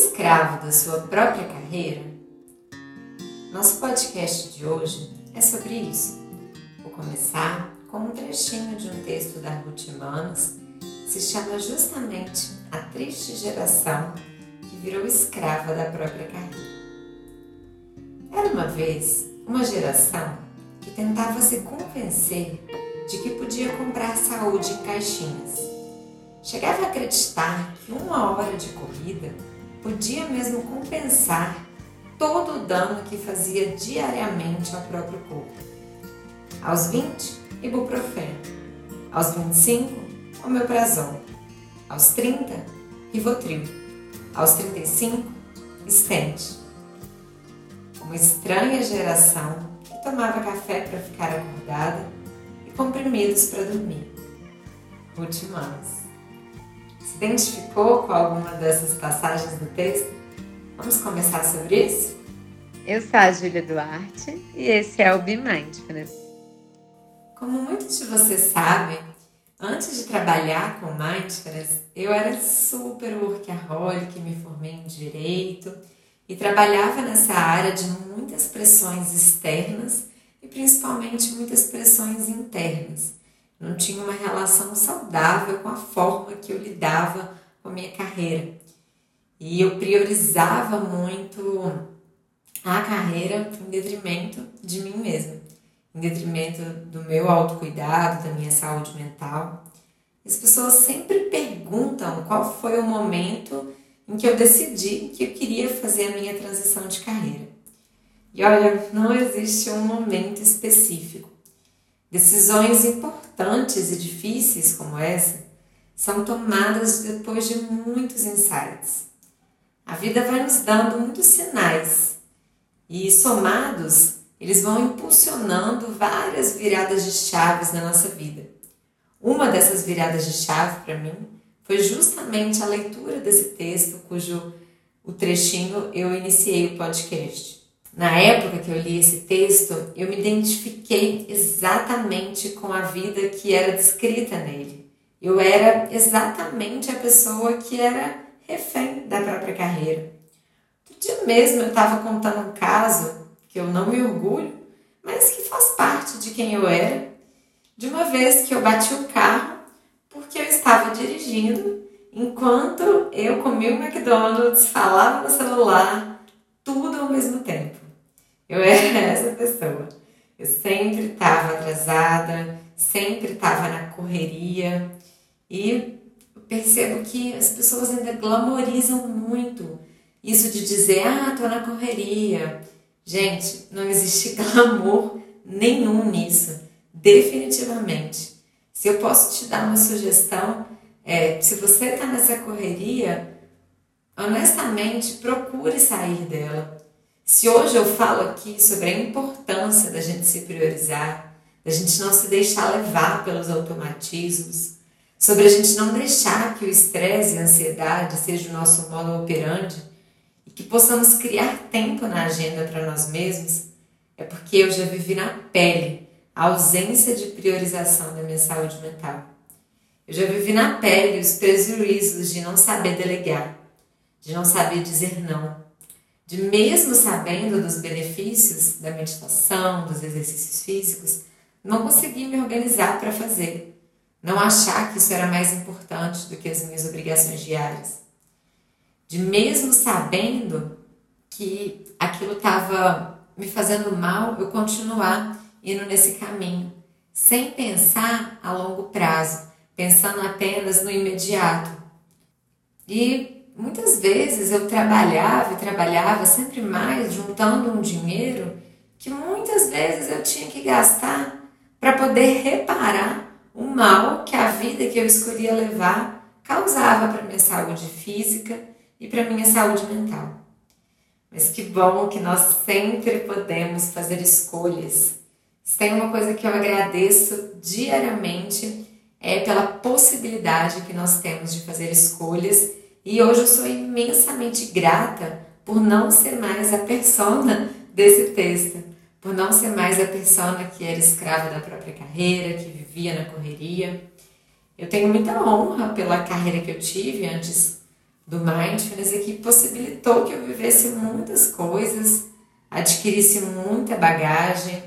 escravo da sua própria carreira? Nosso podcast de hoje é sobre isso. Vou começar com um trechinho de um texto da Ruth Manos, que se chama justamente A Triste Geração que Virou Escrava da Própria Carreira. Era uma vez uma geração que tentava se convencer de que podia comprar saúde em caixinhas. Chegava a acreditar que uma hora de corrida podia mesmo compensar todo o dano que fazia diariamente ao próprio corpo. Aos 20, ibuprofeno. Aos 25, omeprazol. Aos 30, rivotril. Aos 35, stent. Uma estranha geração que tomava café para ficar acordada e comprimidos para dormir. Ruth. Se identificou com alguma dessas passagens do texto? Vamos conversar sobre isso? Eu sou a Júlia Duarte e esse é o Be Mindfulness. Como muitos de vocês sabem, antes de trabalhar com Mindfulness, eu era super workaholic, me formei em Direito e trabalhava nessa área de muitas pressões externas e principalmente muitas pressões internas. Não tinha uma relação saudável com a forma que eu lidava com a minha carreira. E eu priorizava muito a carreira em detrimento de mim mesma, em detrimento do meu autocuidado, da minha saúde mental. As pessoas sempre perguntam qual foi o momento em que eu decidi que eu queria fazer a minha transição de carreira. E olha, não existe um momento específico. Decisões importantes e difíceis como essa são tomadas depois de muitos insights. A vida vai nos dando muitos sinais e somados, eles vão impulsionando várias viradas de chaves na nossa vida. Uma dessas viradas de chave para mim foi justamente a leitura desse texto, cujo o trechinho eu iniciei o podcast. Na época que eu li esse texto, eu me identifiquei exatamente com a vida que era descrita nele. Eu era exatamente a pessoa que era refém da própria carreira. Outro dia mesmo eu estava contando um caso que eu não me orgulho, mas que faz parte de quem eu era, de uma vez que eu bati o carro porque eu estava dirigindo enquanto eu comia o McDonald's, falava no celular, tudo ao mesmo tempo. Pessoa. Eu sempre estava atrasada, sempre estava na correria e percebo que as pessoas ainda glamorizam muito isso de dizer, ah, tô na correria. Gente, não existe glamour nenhum nisso, definitivamente. Se eu posso te dar uma sugestão, é, se você está nessa correria, honestamente, procure sair dela. Se hoje eu falo aqui sobre a importância da gente se priorizar, da gente não se deixar levar pelos automatismos, sobre a gente não deixar que o estresse e a ansiedade seja o nosso modo operandi e que possamos criar tempo na agenda para nós mesmos, é porque eu já vivi na pele a ausência de priorização da minha saúde mental. Eu já vivi na pele os prejuízos de não saber delegar, de não saber dizer não, de mesmo sabendo dos benefícios da meditação, dos exercícios físicos, não conseguir me organizar para fazer, não achar que isso era mais importante do que as minhas obrigações diárias. De mesmo sabendo que aquilo estava me fazendo mal, eu continuar indo nesse caminho, sem pensar a longo prazo, pensando apenas no imediato. E muitas vezes eu trabalhava e trabalhava sempre mais, juntando um dinheiro que muitas vezes eu tinha que gastar para poder reparar o mal que a vida que eu escolhia levar causava para minha saúde física e para minha saúde mental. Mas que bom que nós sempre podemos fazer escolhas se tem uma coisa que eu agradeço diariamente é pela possibilidade que nós temos de fazer escolhas e hoje eu sou imensamente grata por não ser mais a persona desse texto, por não ser mais a persona que era escrava da própria carreira, que vivia na correria. Eu tenho muita honra pela carreira que eu tive antes do Mindfulness e que possibilitou que eu vivesse muitas coisas, adquirisse muita bagagem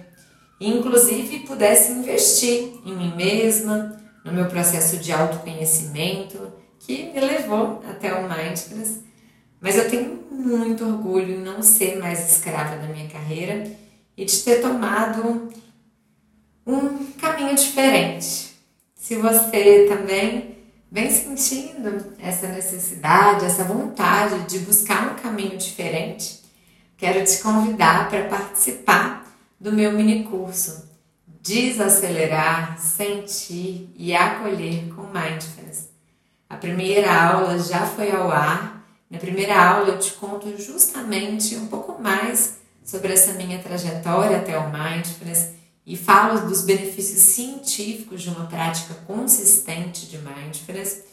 e, inclusive, pudesse investir em mim mesma, no meu processo de autoconhecimento, que me levou até o Mindfulness. Mas eu tenho muito orgulho em não ser mais escrava da minha carreira e de ter tomado um caminho diferente. Se você também vem sentindo essa necessidade, essa vontade de buscar um caminho diferente, quero te convidar para participar do meu mini curso Desacelerar, Sentir e Acolher com Mindfulness. A primeira aula já foi ao ar. Na primeira aula eu te conto justamente um pouco mais sobre essa minha trajetória até o Mindfulness e falo dos benefícios científicos de uma prática consistente de mindfulness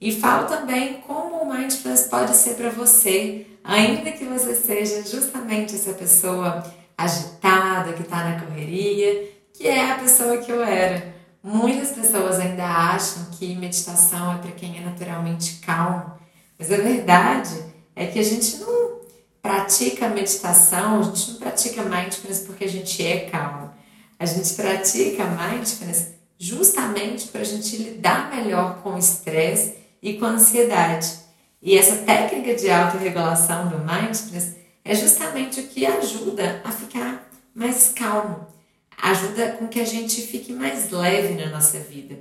e falo também como o mindfulness pode ser para você, ainda que você seja justamente essa pessoa agitada, que está na correria, que é a pessoa que eu era. Muitas pessoas ainda acham que meditação é para quem é naturalmente calmo, mas a verdade é que a gente não pratica meditação, a gente não pratica mindfulness porque a gente é calmo. A gente pratica mindfulness justamente para a gente lidar melhor com o estresse e com a ansiedade. E essa técnica de autorregulação do mindfulness é justamente o que ajuda a ficar mais calmo, ajuda com que a gente fique mais leve na nossa vida.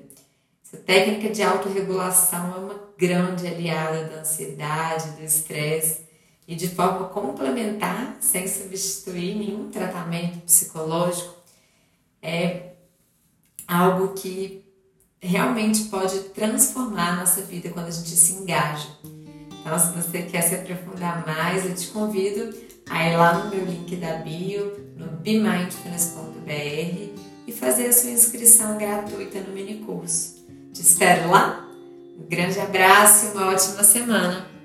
Essa técnica de autorregulação é uma grande aliada da ansiedade, do estresse e de forma complementar, sem substituir nenhum tratamento psicológico, é algo que realmente pode transformar a nossa vida quando a gente se engaja. Então, se você quer se aprofundar mais, eu te convido a ir lá no meu link da bio, no bemindfulness.br e fazer a sua inscrição gratuita no mini curso. Te espero lá. Um grande abraço e uma ótima semana.